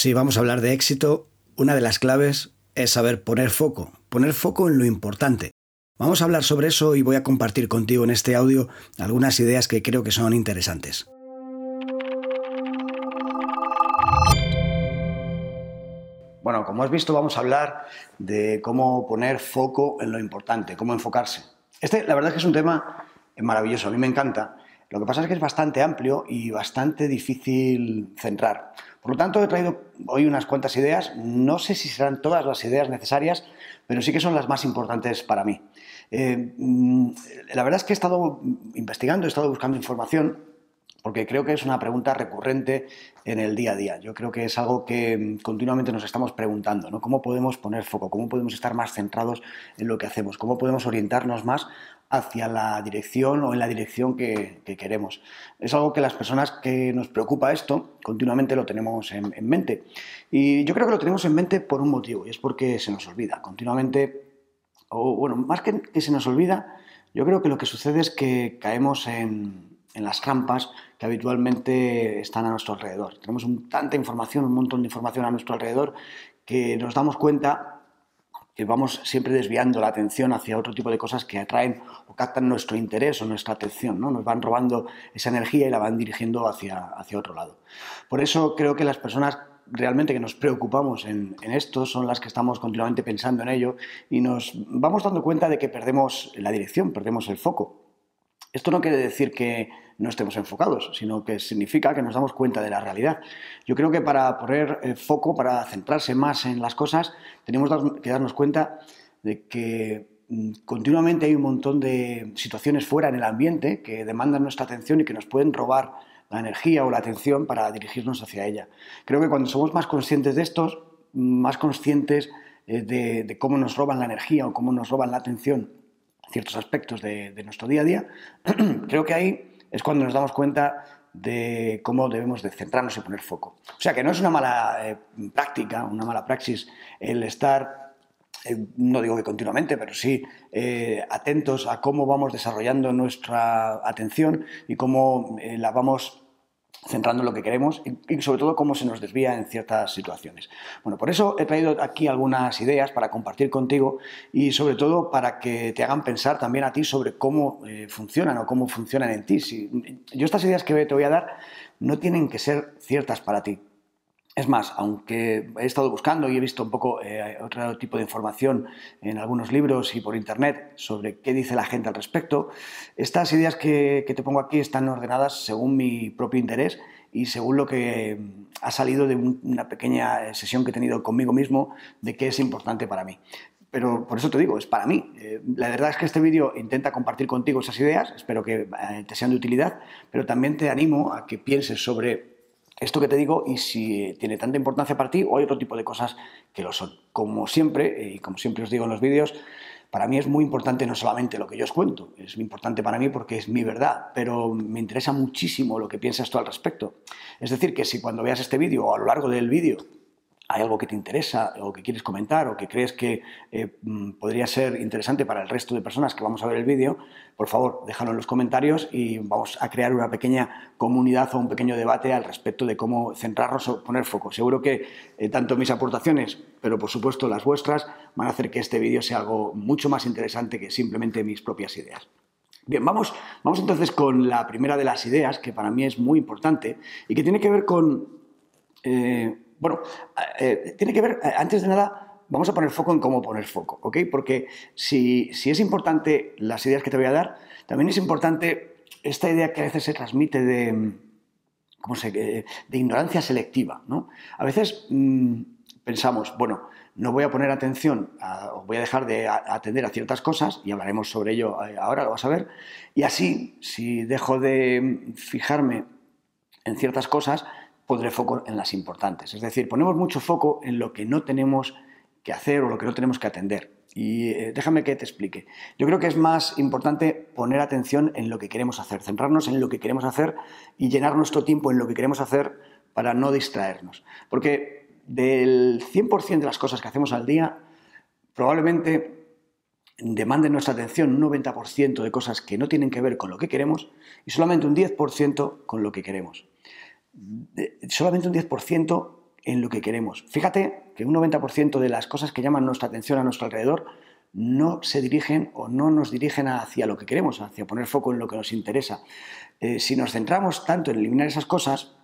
Si vamos a hablar de éxito, una de las claves es saber poner foco, poner foco en lo importante. Vamos a hablar sobre eso y voy a compartir contigo en este audio algunas ideas que creo que son interesantes. Bueno, como has visto, vamos a hablar de cómo poner foco en lo importante, cómo enfocarse. Este, la verdad es que es un tema maravilloso, a mí me encanta. Lo que pasa es que es bastante amplio y bastante difícil centrar. Por lo tanto, he traído hoy unas cuantas ideas. No sé si serán todas las ideas necesarias, pero sí que son las más importantes para mí. Eh, mm, la verdad es que he estado investigando, he estado buscando información porque creo que es una pregunta recurrente en el día a día. Yo creo que es algo que mm, continuamente nos estamos preguntando, ¿no? ¿Cómo podemos poner foco? ¿Cómo podemos estar más centrados en lo que hacemos? ¿Cómo podemos orientarnos más hacia la dirección o en la dirección que, queremos? Es algo que las personas que nos preocupa esto continuamente lo tenemos en, en mente. Y yo creo que lo tenemos en mente por un motivo, y es porque se nos olvida. Continuamente, o bueno, más que que se nos olvida, yo creo que lo que sucede es que caemos en en las trampas que habitualmente están a nuestro alrededor. Tenemos tanta información, un montón de información a nuestro alrededor, que nos damos cuenta que vamos siempre desviando la atención hacia otro tipo de cosas que atraen o captan nuestro interés o nuestra atención, ¿no? Nos van robando esa energía y la van dirigiendo hacia, hacia otro lado. Por eso creo que las personas realmente que nos preocupamos en, en, esto son las que estamos continuamente pensando en ello y nos vamos dando cuenta de que perdemos la dirección, perdemos el foco. Esto no quiere decir que no estemos enfocados, sino que significa que nos damos cuenta de la realidad. Yo creo que para poner eh, foco, para centrarse más en las cosas, tenemos que darnos cuenta de que mm, continuamente hay un montón de situaciones fuera en el ambiente que demandan nuestra atención y que nos pueden robar la energía o la atención para dirigirnos hacia ella. Creo que cuando somos más conscientes de estos, más conscientes eh, de, cómo nos roban la energía o cómo nos roban la atención ciertos aspectos de, nuestro día a día, creo que ahí es cuando nos damos cuenta de cómo debemos de centrarnos y poner foco. O sea que no es una mala eh, práctica, una mala praxis el estar, eh, no digo que continuamente, pero sí eh, atentos a cómo vamos desarrollando nuestra atención y cómo la vamos centrando en lo que queremos y, sobre todo cómo se nos desvía en ciertas situaciones. Bueno, por eso he traído aquí algunas ideas para compartir contigo y sobre todo para que te hagan pensar también a ti sobre cómo eh, funcionan o cómo funcionan en ti. Yo estas ideas que te voy a dar no tienen que ser ciertas para ti, es más, aunque he estado buscando y he visto un poco eh, otro tipo de información en algunos libros y por internet sobre qué dice la gente al respecto, estas ideas que, te pongo aquí están ordenadas según mi propio interés y según lo que ha salido de una pequeña sesión que he tenido conmigo mismo de qué es importante para mí. Pero por eso te digo, es para mí. Eh, la verdad es que este vídeo intenta compartir contigo esas ideas, espero que eh, te sean de utilidad, pero también te animo a que pienses sobre esto que te digo y si tiene tanta importancia para ti o hay otro tipo de cosas que lo son. Como siempre, eh, y como siempre os digo en los vídeos, para mí es muy importante no solamente lo que yo os cuento, es importante para mí porque es mi verdad, pero me interesa muchísimo lo que piensas tú al respecto. Es decir, que si cuando veas este vídeo o a lo largo del vídeo hay algo que te interesa o que quieres comentar o que crees que eh, mm, podría ser interesante para el resto de personas que vamos a ver el vídeo, por favor, déjalo en los comentarios y vamos a crear una pequeña comunidad o un pequeño debate al respecto de cómo centrarnos o poner foco. Seguro que eh, tanto mis aportaciones, pero por supuesto las vuestras, van a hacer que este vídeo sea algo mucho más interesante que simplemente mis propias ideas. Bien, vamos, vamos entonces con la primera de las ideas, que para mí es muy importante y que tiene que ver con... Eh, bueno, eh, tiene que ver, eh, antes de nada, vamos a poner foco en cómo poner foco, ¿ok? Porque si, es importante las ideas que te voy a dar, también es importante esta idea que a veces se transmite de, ¿cómo se, de ignorancia selectiva, ¿no? A veces mm, pensamos, bueno, no voy a poner atención o voy a dejar de atender a ciertas cosas, y hablaremos sobre ello eh, ahora, lo vas a ver, y así, si dejo de fijarme en ciertas cosas, pondré foco en las importantes. Es decir, ponemos mucho foco en lo que no tenemos que hacer o lo que no tenemos que atender. Y eh, déjame que te explique. Yo creo que es más importante poner atención en lo que queremos hacer, centrarnos en lo que queremos hacer y llenar nuestro tiempo en lo que queremos hacer para no distraernos. Porque del 100% de las cosas que hacemos al día, probablemente demanden nuestra atención un 90% de cosas que no tienen que ver con lo que queremos y solamente un 10% con lo que queremos solamente un 10% en lo que queremos. Fíjate que un 90% de las cosas que llaman nuestra atención a nuestro alrededor no se dirigen o no nos dirigen hacia lo que queremos, hacia poner foco en lo que nos interesa. Eh, si nos centramos tanto en eliminar esas cosas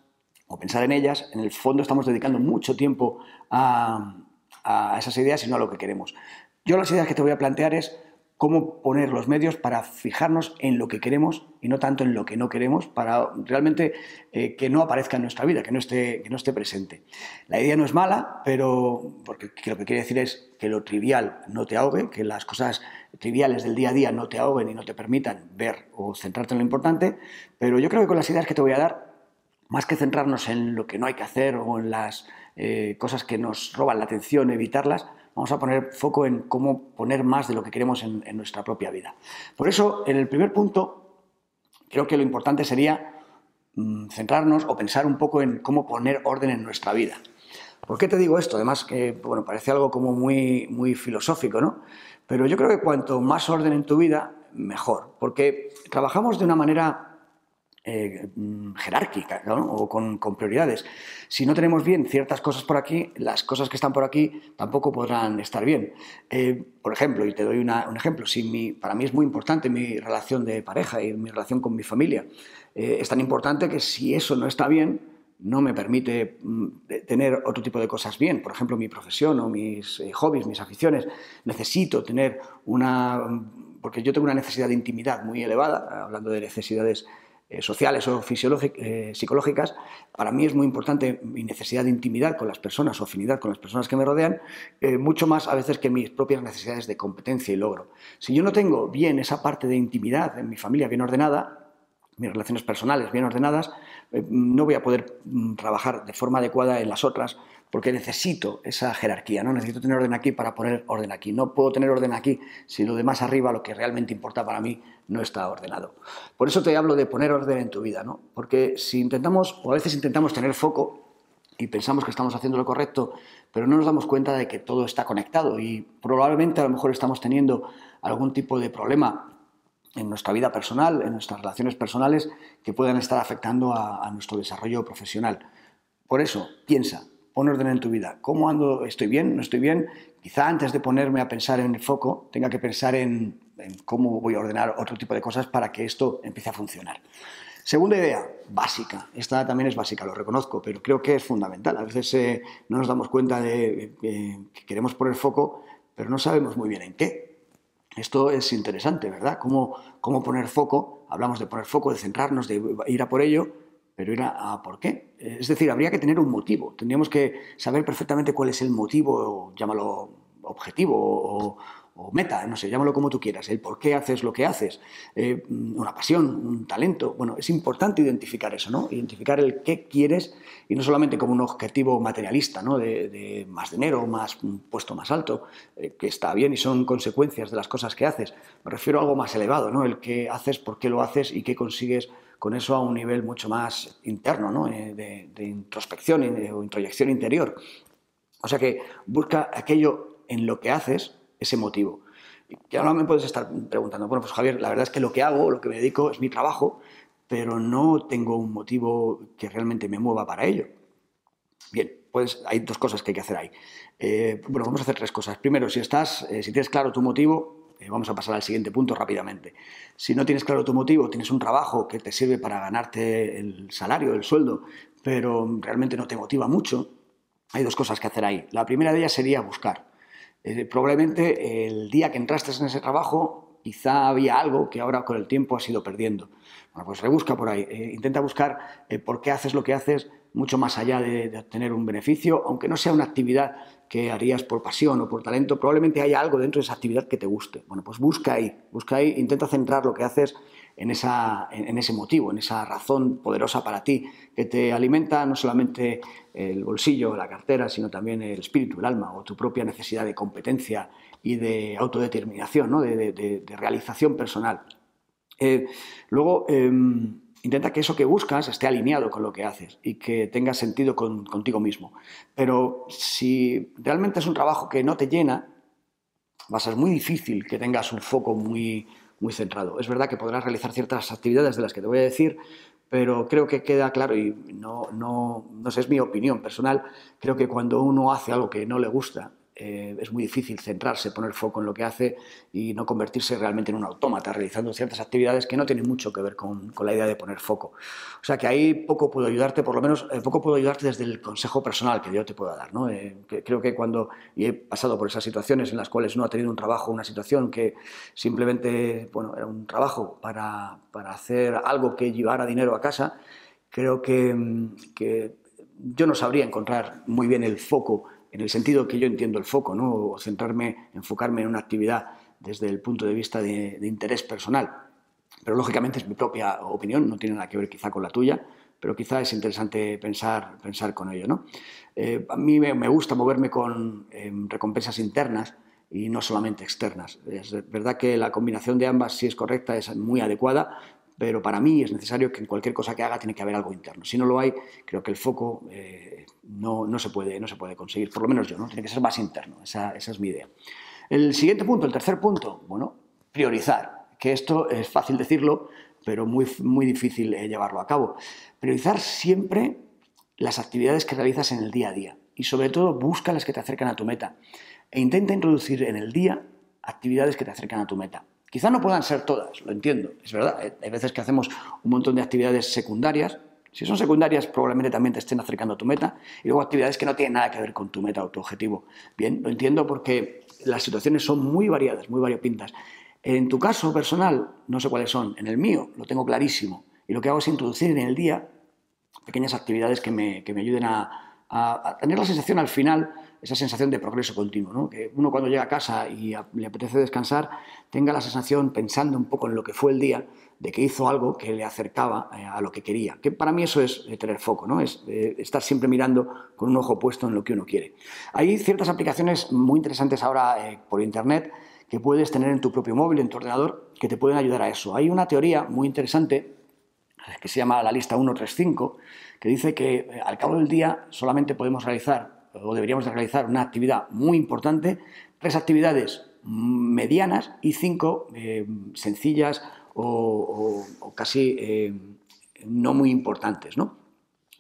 o pensar en ellas, en el fondo estamos dedicando mucho tiempo a, a esas ideas y no a lo que queremos. Yo las ideas que te voy a plantear es cómo poner los medios para fijarnos en lo que queremos y no tanto en lo que no queremos, para realmente eh, que no aparezca en nuestra vida, que no, esté, que no esté presente. La idea no es mala, pero porque lo que quiere decir es que lo trivial no te ahogue, que las cosas triviales del día a día no te ahoguen y no te permitan ver o centrarte en lo importante, pero yo creo que con las ideas que te voy a dar, más que centrarnos en lo que no hay que hacer o en las eh, cosas que nos roban la atención, evitarlas, vamos a poner foco en cómo poner más de lo que queremos en, nuestra propia vida. Por eso, en el primer punto, creo que lo importante sería mm, centrarnos o pensar un poco en cómo poner orden en nuestra vida. ¿Por qué te digo esto? Además que, bueno, parece algo como muy, muy filosófico, ¿no? Pero yo creo que cuanto más orden en tu vida, mejor. Porque trabajamos de una manera eh, mm, jerárquica o con, prioridades. Si no tenemos bien ciertas cosas por aquí, las cosas que están por aquí tampoco podrán estar bien. Eh, por ejemplo, y te doy un ejemplo, si mi, para mí es muy importante mi relación de pareja y mi relación con mi familia, eh, es tan importante que si eso no está bien, no me permite mm, tener otro tipo de cosas bien, por ejemplo, mi profesión o mis hobbies, mis aficiones. Necesito tener una, porque yo tengo una necesidad de intimidad muy elevada, hablando de necesidades eh, sociales o eh, psicológicas, para mí es muy importante mi necesidad de intimidad con las personas o afinidad con las personas que me rodean, eh, mucho más a veces que mis propias necesidades de competencia y logro. Si yo no tengo bien esa parte de intimidad en mi familia bien ordenada, mis relaciones personales bien ordenadas, no voy a poder mm, trabajar de forma adecuada en las otras porque necesito esa jerarquía, ¿no? Necesito tener orden aquí para poner orden aquí. No puedo tener orden aquí si lo de más arriba, lo que realmente importa para mí, no está ordenado. Por eso te hablo de poner orden en tu vida, ¿no? Porque si intentamos, o a veces intentamos tener foco y pensamos que estamos haciendo lo correcto, pero no nos damos cuenta de que todo está conectado y probablemente a lo mejor estamos teniendo algún tipo de problema en nuestra vida personal, en nuestras relaciones personales, que puedan estar afectando a, a nuestro desarrollo profesional. Por eso, piensa, pon orden en tu vida. ¿Cómo ando? ¿Estoy bien? ¿No estoy bien? Quizá antes de ponerme a pensar en el foco, tenga que pensar en, cómo voy a ordenar otro tipo de cosas para que esto empiece a funcionar. Segunda idea, básica. Esta también es básica, lo reconozco, pero creo que es fundamental. A veces eh, no nos damos cuenta de que queremos poner foco, pero no sabemos muy bien en qué. Esto es interesante, ¿verdad? ¿Cómo, cómo poner foco? Hablamos de poner foco, de centrarnos, de ir a por ello, pero era a por qué. Es decir, habría que tener un motivo. Tendríamos que saber perfectamente cuál es el motivo, llámalo objetivo o, meta, no sé, llámalo como tú quieras, el por qué haces lo que haces, eh, una pasión, un talento. Bueno, es importante identificar eso, ¿no? Identificar el qué quieres y no solamente como un objetivo materialista, ¿no? De, más dinero, más un puesto más alto, eh, que está bien y son consecuencias de las cosas que haces. Me refiero a algo más elevado, ¿no? El qué haces, por qué lo haces y qué consigues con eso a un nivel mucho más interno, ¿no? Eh, de, introspección o introyección interior. O sea que busca aquello en lo que haces, ese motivo. Y ahora me puedes estar preguntando, bueno, pues Javier, la verdad es que lo que hago, lo que me dedico es mi trabajo, pero no tengo un motivo que realmente me mueva para ello. Bien, pues hay dos cosas que hay que hacer ahí. Eh, bueno, vamos a hacer tres cosas. Primero, si estás, eh, si tienes claro tu motivo, eh, vamos a pasar al siguiente punto rápidamente. Si no tienes claro tu motivo, tienes un trabajo que te sirve para ganarte el salario, el sueldo, pero realmente no te motiva mucho, hay dos cosas que hacer ahí. La primera de ellas sería buscar. Eh, probablemente el día que entraste en ese trabajo, quizá había algo que ahora con el tiempo has ido perdiendo. Bueno, pues rebusca por ahí. Eh, intenta buscar por qué haces lo que haces mucho más allá de, de obtener un beneficio, aunque no sea una actividad que harías por pasión o por talento, probablemente haya algo dentro de esa actividad que te guste. Bueno, pues busca ahí, busca ahí, intenta centrar lo que haces en, esa, en, ese motivo, en esa razón poderosa para ti, que te alimenta no solamente el bolsillo, la cartera, sino también el espíritu, el alma o tu propia necesidad de competencia y de autodeterminación, ¿no? de, realización personal. Eh, luego, em, Intenta que eso que buscas esté alineado con lo que haces y que tenga sentido contigo mismo. Pero si realmente es un trabajo que no te llena, va a ser muy difícil que tengas un foco muy, muy centrado. Es verdad que podrás realizar ciertas actividades de las que te voy a decir, pero creo que queda claro, y no, no, no sé, es mi opinión personal, creo que cuando uno hace algo que no le gusta, eh, es muy difícil centrarse, poner foco en lo que hace y no convertirse realmente en un autómata, realizando ciertas actividades que no tienen mucho que ver con, la idea de poner foco. O sea que ahí poco puedo ayudarte, por lo menos eh, poco puedo ayudarte desde el consejo personal que yo te puedo dar. ¿no? Eh, creo que cuando y he pasado por esas situaciones en las cuales no ha tenido un trabajo, una situación que simplemente bueno, era un trabajo para, para hacer algo que llevara dinero a casa, creo que, que yo no sabría encontrar muy bien el foco en el sentido que yo entiendo el foco, ¿no? o centrarme, enfocarme en una actividad desde el punto de vista de, interés personal. Pero lógicamente es mi propia opinión, no tiene nada que ver quizá con la tuya, pero quizá es interesante pensar, pensar con ello. ¿no? Eh, a mí me, gusta moverme con em, recompensas internas y no solamente externas. Es verdad que la combinación de ambas, si es correcta, es muy adecuada, pero para mí es necesario que en cualquier cosa que haga tiene que haber algo interno. Si no lo hay, creo que el foco eh, no, no, se puede, no se puede conseguir, por lo menos yo, ¿no? tiene que ser más interno, esa, es mi idea. El siguiente punto, el tercer punto, bueno, priorizar, que esto es fácil decirlo, pero muy, muy difícil eh, llevarlo a cabo. Priorizar siempre las actividades que realizas en el día a día y sobre todo busca las que te acercan a tu meta e intenta introducir en el día actividades que te acercan a tu meta. Quizá no puedan ser todas, lo entiendo, es verdad. ¿eh? Hay veces que hacemos un montón de actividades secundarias. Si son secundarias, probablemente también te estén acercando a tu meta. Y luego actividades que no tienen nada que ver con tu meta o tu objetivo. Bien, lo entiendo porque las situaciones son muy variadas, muy variopintas. En tu caso personal, no sé cuáles son. En el mío, lo tengo clarísimo. Y lo que hago es introducir en el día pequeñas actividades que me, que me ayuden a, a tener la sensación al final esa sensación de progreso continuo, que uno cuando llega a casa y le apetece descansar tenga la sensación, pensando un poco en lo que fue el día, de que hizo algo que le acercaba eh, a lo que quería. Que para mí eso es eh, tener foco, ¿no? es eh, estar siempre mirando con un ojo puesto en lo que uno quiere. Hay ciertas aplicaciones muy interesantes ahora por Internet que puedes tener en tu propio móvil, en tu ordenador, que te pueden ayudar a eso. Hay una teoría muy interesante que se llama la lista 135, que dice que al cabo del día solamente podemos realizar o deberíamos de realizar una actividad muy importante, tres actividades medianas y cinco eh, sencillas o, casi eh, no muy importantes, ¿no?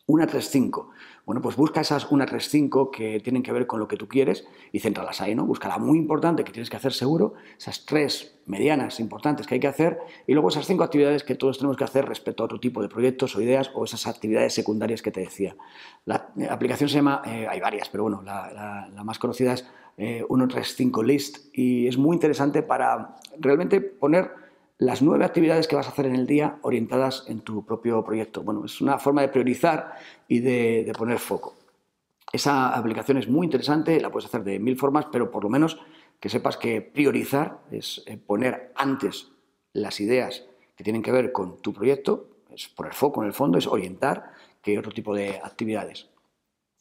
Una, tres, cinco. Bueno, pues busca esas 1, 3, 5 que tienen que ver con lo que tú quieres y céntralas ahí, ¿no? Busca la muy importante que tienes que hacer seguro, esas tres medianas importantes que hay que hacer y luego esas cinco actividades que todos tenemos que hacer respecto a otro tipo de proyectos o ideas o esas actividades secundarias que te decía. La eh, aplicación se llama, eh, hay varias, pero bueno, la, más conocida es eh, 135 List y es muy interesante para realmente poner las nueve actividades que vas a hacer en el día orientadas en tu propio proyecto. Bueno, es una forma de priorizar y de, poner foco. Esa aplicación es muy interesante, la puedes hacer de mil formas, pero por lo menos que sepas que priorizar es eh, poner antes las ideas que tienen que ver con tu proyecto, es poner foco en el fondo, es orientar que otro tipo de actividades.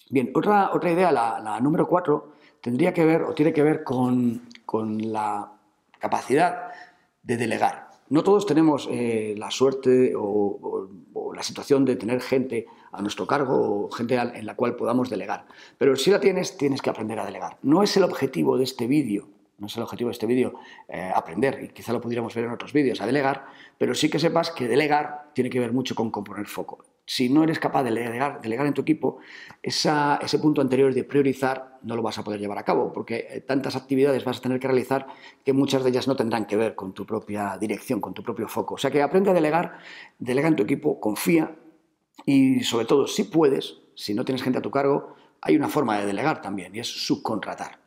Bien, otra, otra idea, la, número cuatro, tendría que ver o tiene que ver con, con la capacidad de delegar. No todos tenemos eh, la suerte o, la situación de tener gente a nuestro cargo o gente en la cual podamos delegar. Pero si la tienes, tienes que aprender a delegar. No es el objetivo de este vídeo, no es el objetivo de este vídeo eh, aprender, y quizá lo pudiéramos ver en otros vídeos, a delegar, pero sí que sepas que delegar tiene que ver mucho con componer foco si no eres capaz de delegar, en tu equipo, ese punto anterior de priorizar no lo vas a poder llevar a cabo, porque eh, tantas actividades vas a tener que realizar que muchas de ellas no tendrán que ver con tu propia dirección, con tu propio foco. O sea que aprende a delegar, delega en tu equipo, confía y sobre todo, si puedes, si no tienes gente a tu cargo, hay una forma de delegar también y es subcontratar.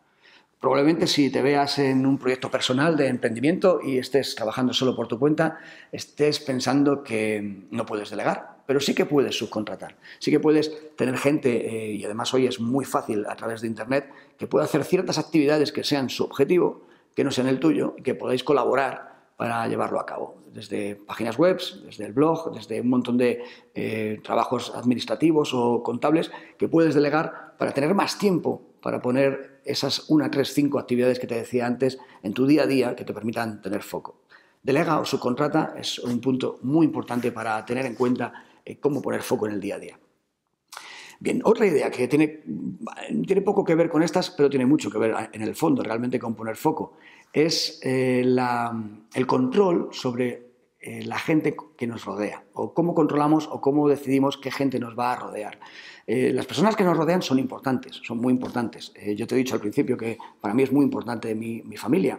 Probablemente si te veas en un proyecto personal de emprendimiento y estés trabajando solo por tu cuenta, estés pensando que no puedes delegar, pero sí que puedes subcontratar. Sí que puedes tener gente, eh, y además hoy es muy fácil a través de Internet, que pueda hacer ciertas actividades que sean su objetivo, que no sean el tuyo, y que podáis colaborar para llevarlo a cabo. Desde páginas web, desde el blog, desde un montón de eh, trabajos administrativos o contables que puedes delegar para tener más tiempo para poner esas una, tres, cinco actividades que te decía antes en tu día a día que te permitan tener foco. Delega o subcontrata es un punto muy importante para tener en cuenta eh, cómo poner foco en el día a día. Bien, otra idea que tiene, tiene poco que ver con estas, pero tiene mucho que ver en el fondo realmente con poner foco, es eh, el control sobre eh, la gente que nos rodea, o cómo controlamos o cómo decidimos qué gente nos va a rodear. Eh, las personas que nos rodean son importantes, son muy importantes. Eh, yo te he dicho al principio que para mí es muy importante mi, mi familia.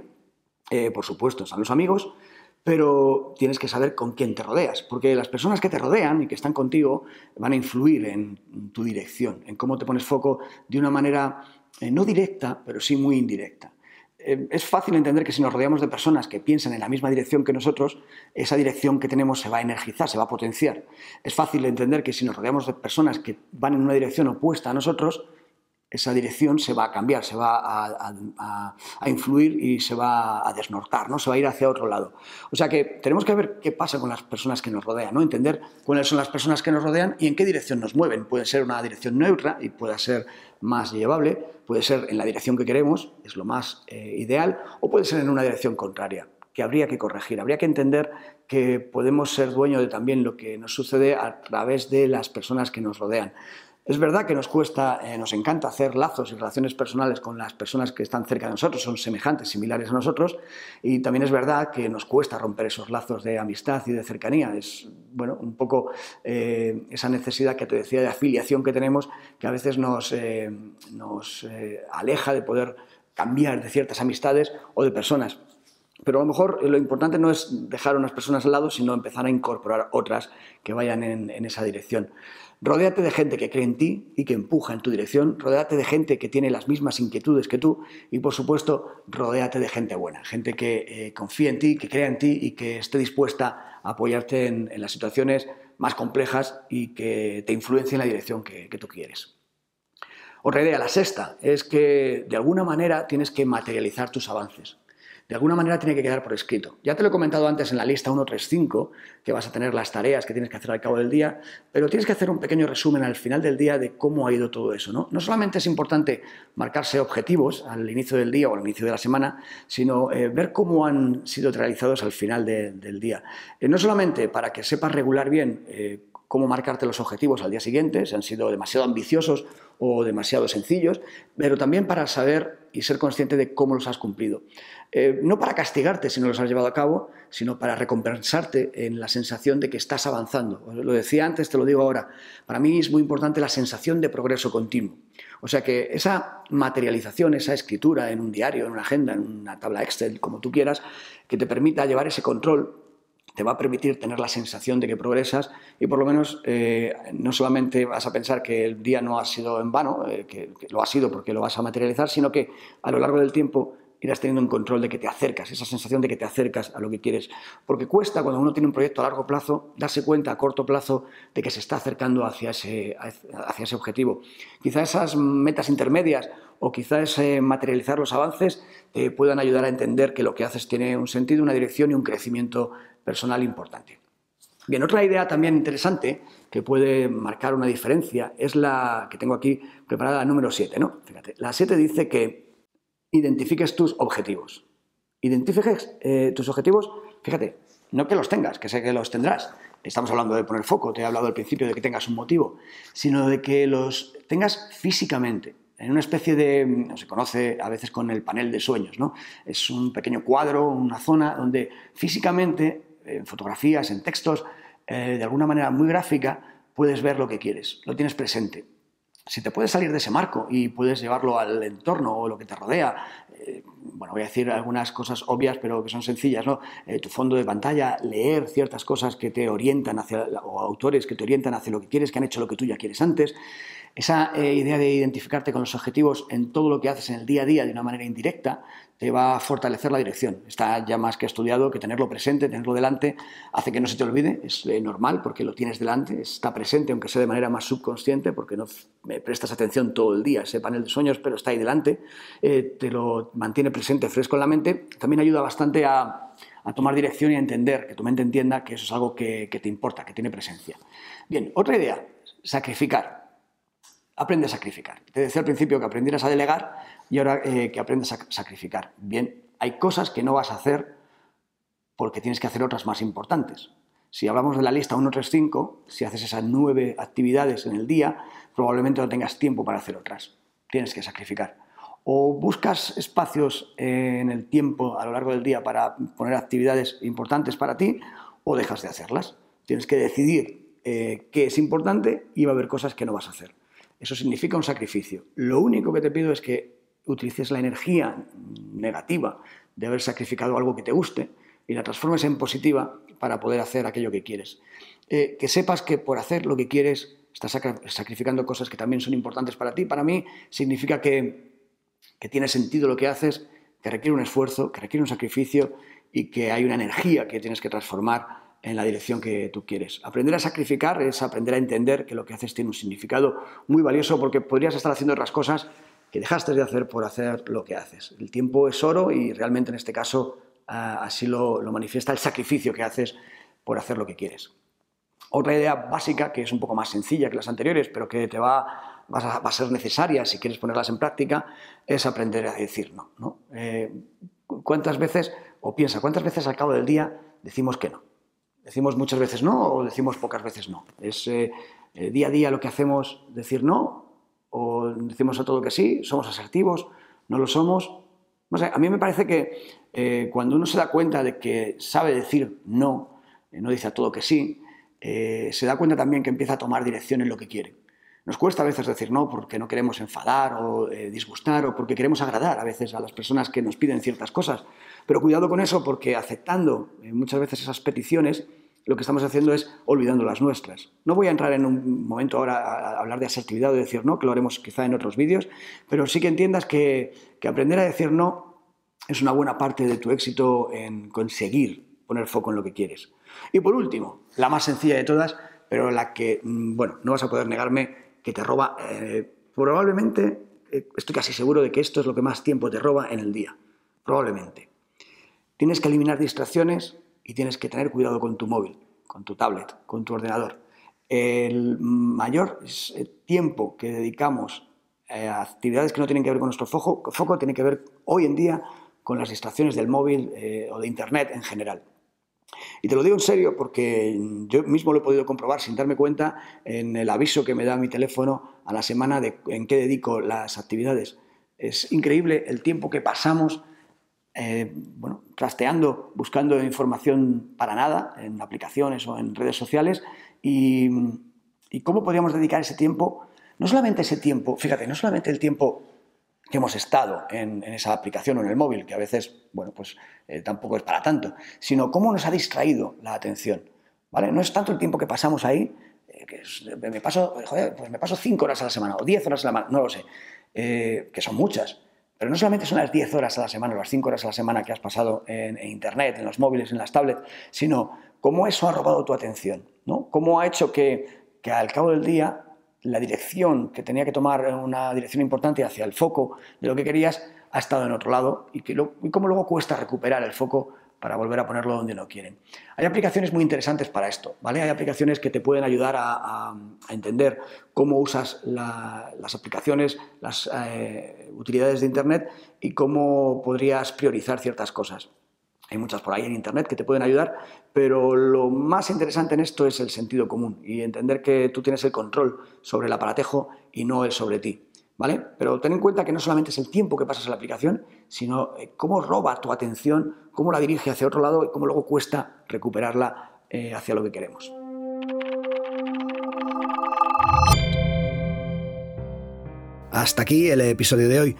por supuesto, están los amigos, pero tienes que saber con quién te rodeas, porque las personas que te rodean y que están contigo van a influir en tu dirección, en cómo te pones foco de una manera no directa, pero sí muy indirecta. Eh, es fácil entender que si nos rodeamos de personas que piensan en la misma dirección que nosotros, esa dirección que tenemos se va a energizar, se va a potenciar. Es fácil entender que si nos rodeamos de personas que van en una dirección opuesta a nosotros, esa dirección se va a cambiar, se va a, influir y se va a desnortar, ¿no? se va a ir hacia otro lado. O sea que tenemos que ver qué pasa con las personas que nos rodean, ¿no? entender cuáles son las personas que nos rodean y en qué dirección nos mueven. Puede ser una dirección neutra y puede ser más llevable, puede ser en la dirección que queremos, es lo más eh, ideal, o puede ser en una dirección contraria que habría que corregir. Habría que entender que podemos ser dueños de también lo que nos sucede a través de las personas que nos rodean. Es verdad que nos cuesta, eh, nos encanta hacer lazos y relaciones personales con las personas que están cerca de nosotros, son semejantes, similares a nosotros, y también es verdad que nos cuesta romper esos lazos de amistad y de cercanía. Es, bueno, un poco eh, esa necesidad que te decía de afiliación que tenemos, que a veces nos, eh, nos aleja de poder cambiar de ciertas amistades o de personas. Pero a lo mejor lo importante no es dejar unas personas al lado, sino empezar a incorporar otras que vayan en, esa dirección. Rodéate de gente que cree en ti y que empuja en tu dirección. Rodéate de gente que tiene las mismas inquietudes que tú. Y por supuesto, rodéate de gente buena, gente que eh, confía en ti, que crea en ti y que esté dispuesta a apoyarte en, las situaciones más complejas y que te influencie en la dirección que tú quieres. Otra idea, la sexta, es que de alguna manera tienes que materializar tus avances de alguna manera tiene que quedar por escrito. Ya te lo he comentado antes en la lista 135, que vas a tener las tareas que tienes que hacer al cabo del día, pero tienes que hacer un pequeño resumen al final del día de cómo ha ido todo eso. No, no solamente es importante marcarse objetivos al inicio del día o al inicio de la semana, sino eh, ver cómo han sido realizados al final del día. Eh, no solamente para que sepas regular bien eh, cómo marcarte los objetivos al día siguiente, si han sido demasiado ambiciosos o demasiado sencillos, pero también para saber y ser consciente de cómo los has cumplido. Eh, no para castigarte si no los has llevado a cabo, sino para recompensarte en la sensación de que estás avanzando. Lo decía antes, te lo digo ahora. Para mí es muy importante la sensación de progreso continuo. O sea que esa materialización, esa escritura en un diario, en una agenda, en una tabla Excel, como tú quieras, que te permita llevar ese control te va a permitir tener la sensación de que progresas y por lo menos eh, no solamente vas a pensar que el día no ha sido en vano, eh, que, lo ha sido porque lo vas a materializar, sino que a lo largo del tiempo irás teniendo un control de que te acercas, esa sensación de que te acercas a lo que quieres. Porque cuesta cuando uno tiene un proyecto a largo plazo darse cuenta a corto plazo de que se está acercando hacia ese, hacia ese objetivo. Quizá esas metas intermedias o quizás materializar los avances te puedan ayudar a entender que lo que haces tiene un sentido, una dirección y un crecimiento personal importante. Bien, otra idea también interesante que puede marcar una diferencia es la que tengo aquí preparada, la número 7. ¿no? Fíjate, la 7 dice que identifiques tus objetivos. Identifiques eh, tus objetivos, fíjate, no que los tengas, que sé que los tendrás. Estamos hablando de poner foco, te he hablado al principio de que tengas un motivo, sino de que los tengas físicamente en una especie de, se conoce a veces con el panel de sueños, ¿no? Es un pequeño cuadro, una zona donde físicamente en fotografías, en textos, eh, de alguna manera muy gráfica, puedes ver lo que quieres, lo tienes presente. Si te puedes salir de ese marco y puedes llevarlo al entorno o lo que te rodea, eh, bueno, voy a decir algunas cosas obvias, pero que son sencillas, ¿no? Eh, tu fondo de pantalla, leer ciertas cosas que te orientan hacia, o autores que te orientan hacia lo que quieres, que han hecho lo que tú ya quieres antes, esa eh, idea de identificarte con los objetivos en todo lo que haces en el día a día de una manera indirecta te va a fortalecer la dirección. Está ya más que estudiado que tenerlo presente, tenerlo delante, hace que no se te olvide, es eh, normal porque lo tienes delante, está presente, aunque sea de manera más subconsciente, porque no prestas atención todo el día a ese panel de sueños, pero está ahí delante, eh, te lo mantiene presente, fresco en la mente, también ayuda bastante a, tomar dirección y a entender, que tu mente entienda que eso es algo que te importa, que tiene presencia. Bien, otra idea, sacrificar aprende a sacrificar. Te decía al principio que aprendieras a delegar y ahora eh, que aprendes a sacrificar. Bien, hay cosas que no vas a hacer porque tienes que hacer otras más importantes. Si hablamos de la lista 1, 3, 5, si haces esas nueve actividades en el día, probablemente no tengas tiempo para hacer otras. Tienes que sacrificar. O buscas espacios en el tiempo a lo largo del día para poner actividades importantes para ti, o dejas de hacerlas. Tienes que decidir eh, qué es importante y va a haber cosas que no vas a hacer. Eso significa un sacrificio. Lo único que te pido es que utilices la energía negativa de haber sacrificado algo que te guste y la transformes en positiva para poder hacer aquello que quieres. Eh, que sepas que por hacer lo que quieres estás sacrificando cosas que también son importantes para ti. Para mí significa que, que tiene sentido lo que haces, que requiere un esfuerzo, que requiere un sacrificio y que hay una energía que tienes que transformar en la dirección que tú quieres. Aprender a sacrificar es aprender a entender que lo que haces tiene un significado muy valioso porque podrías estar haciendo otras cosas que dejaste de hacer por hacer lo que haces. El tiempo es oro y realmente en este caso ah, así lo, manifiesta el sacrificio que haces por hacer lo que quieres. Otra idea básica, que es un poco más sencilla que las anteriores, pero que te va, a, ser necesaria si quieres ponerlas en práctica, es aprender a decir no. ¿no? Eh, ¿Cuántas veces, o piensa, cuántas veces al cabo del día decimos que no? Decimos muchas veces no o decimos pocas veces no. Es eh, eh, día a día lo que hacemos decir no o decimos a todo que sí, somos asertivos, no lo somos. A mí me parece que eh, cuando uno se da cuenta de que sabe decir no, no dice a todo que sí, se da cuenta también que empieza a tomar dirección en lo que quiere. Nos cuesta a veces decir no porque no queremos enfadar o disgustar o porque queremos agradar a veces a las personas que nos piden ciertas cosas. Pero cuidado con eso porque aceptando muchas veces esas peticiones lo que estamos haciendo es olvidando las nuestras. No voy a entrar en un momento ahora a hablar de asertividad o de decir no, que lo haremos quizá en otros vídeos, pero sí que entiendas que, aprender a decir no es una buena parte de tu éxito en conseguir poner foco en lo que quieres. Y por último, la más sencilla de todas, pero la que, mm, bueno, no vas a poder negarme que te roba, eh, probablemente, eh, estoy casi seguro de que esto es lo que más tiempo te roba en el día, probablemente. Tienes que eliminar distracciones y tienes que tener cuidado con tu móvil, con tu tablet, con tu ordenador. El mayor eh, tiempo que dedicamos a actividades que no tienen que ver con nuestro foco, tiene que ver hoy en día con las distracciones del móvil o de Internet en general. Y te lo digo en serio porque yo mismo lo he podido comprobar sin darme cuenta en el aviso que me da mi teléfono a la semana de en qué dedico las actividades. Es increíble el tiempo que pasamos eh, bueno, trasteando, buscando información para nada en aplicaciones o en redes sociales y, cómo podríamos dedicar ese tiempo, no solamente ese tiempo, fíjate, no solamente el tiempo que hemos estado en, esa aplicación o en el móvil, que a veces, bueno, pues eh, tampoco es para tanto, sino cómo nos ha distraído la atención, ¿vale? No es tanto el tiempo que pasamos ahí, eh, que me paso, pues me paso cinco horas a la semana o diez horas a la semana, no lo sé, que son muchas, pero no solamente son las 10 horas a la semana o las 5 horas a la semana que has pasado en, Internet, en los móviles, en las tablets, sino cómo eso ha robado tu atención, ¿no? Cómo ha hecho que, al cabo del día la dirección que tenía que tomar una dirección importante hacia el foco de lo que querías ha estado en otro lado y, que y cómo luego cuesta recuperar el foco para volver a ponerlo donde no quieren. Hay aplicaciones muy interesantes para esto, ¿vale? Hay aplicaciones que te pueden ayudar a, entender cómo usas las aplicaciones, las eh, utilidades de Internet y cómo podrías priorizar ciertas cosas. Hay muchas por ahí en Internet que te pueden ayudar, pero lo más interesante en esto es el sentido común y entender que tú tienes el control sobre el aparatejo y no el sobre ti. ¿Vale? Pero ten en cuenta que no solamente es el tiempo que pasas en la aplicación, sino eh, cómo roba tu atención, cómo la dirige hacia otro lado y cómo luego cuesta recuperarla eh, hacia lo que queremos. Hasta aquí el episodio de hoy.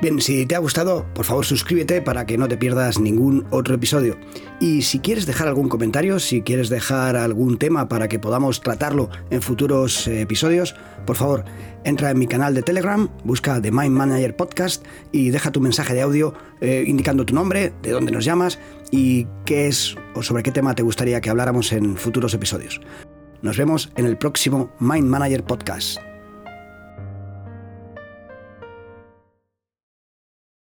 Bien, si te ha gustado, por favor suscríbete para que no te pierdas ningún otro episodio. Y si quieres dejar algún comentario, si quieres dejar algún tema para que podamos tratarlo en futuros eh, episodios, por favor, entra en mi canal de Telegram, busca The Mind Manager Podcast y deja tu mensaje de audio eh, indicando tu nombre, de dónde nos llamas y qué es o sobre qué tema te gustaría que habláramos en futuros episodios. Nos vemos en el próximo Mind Manager Podcast.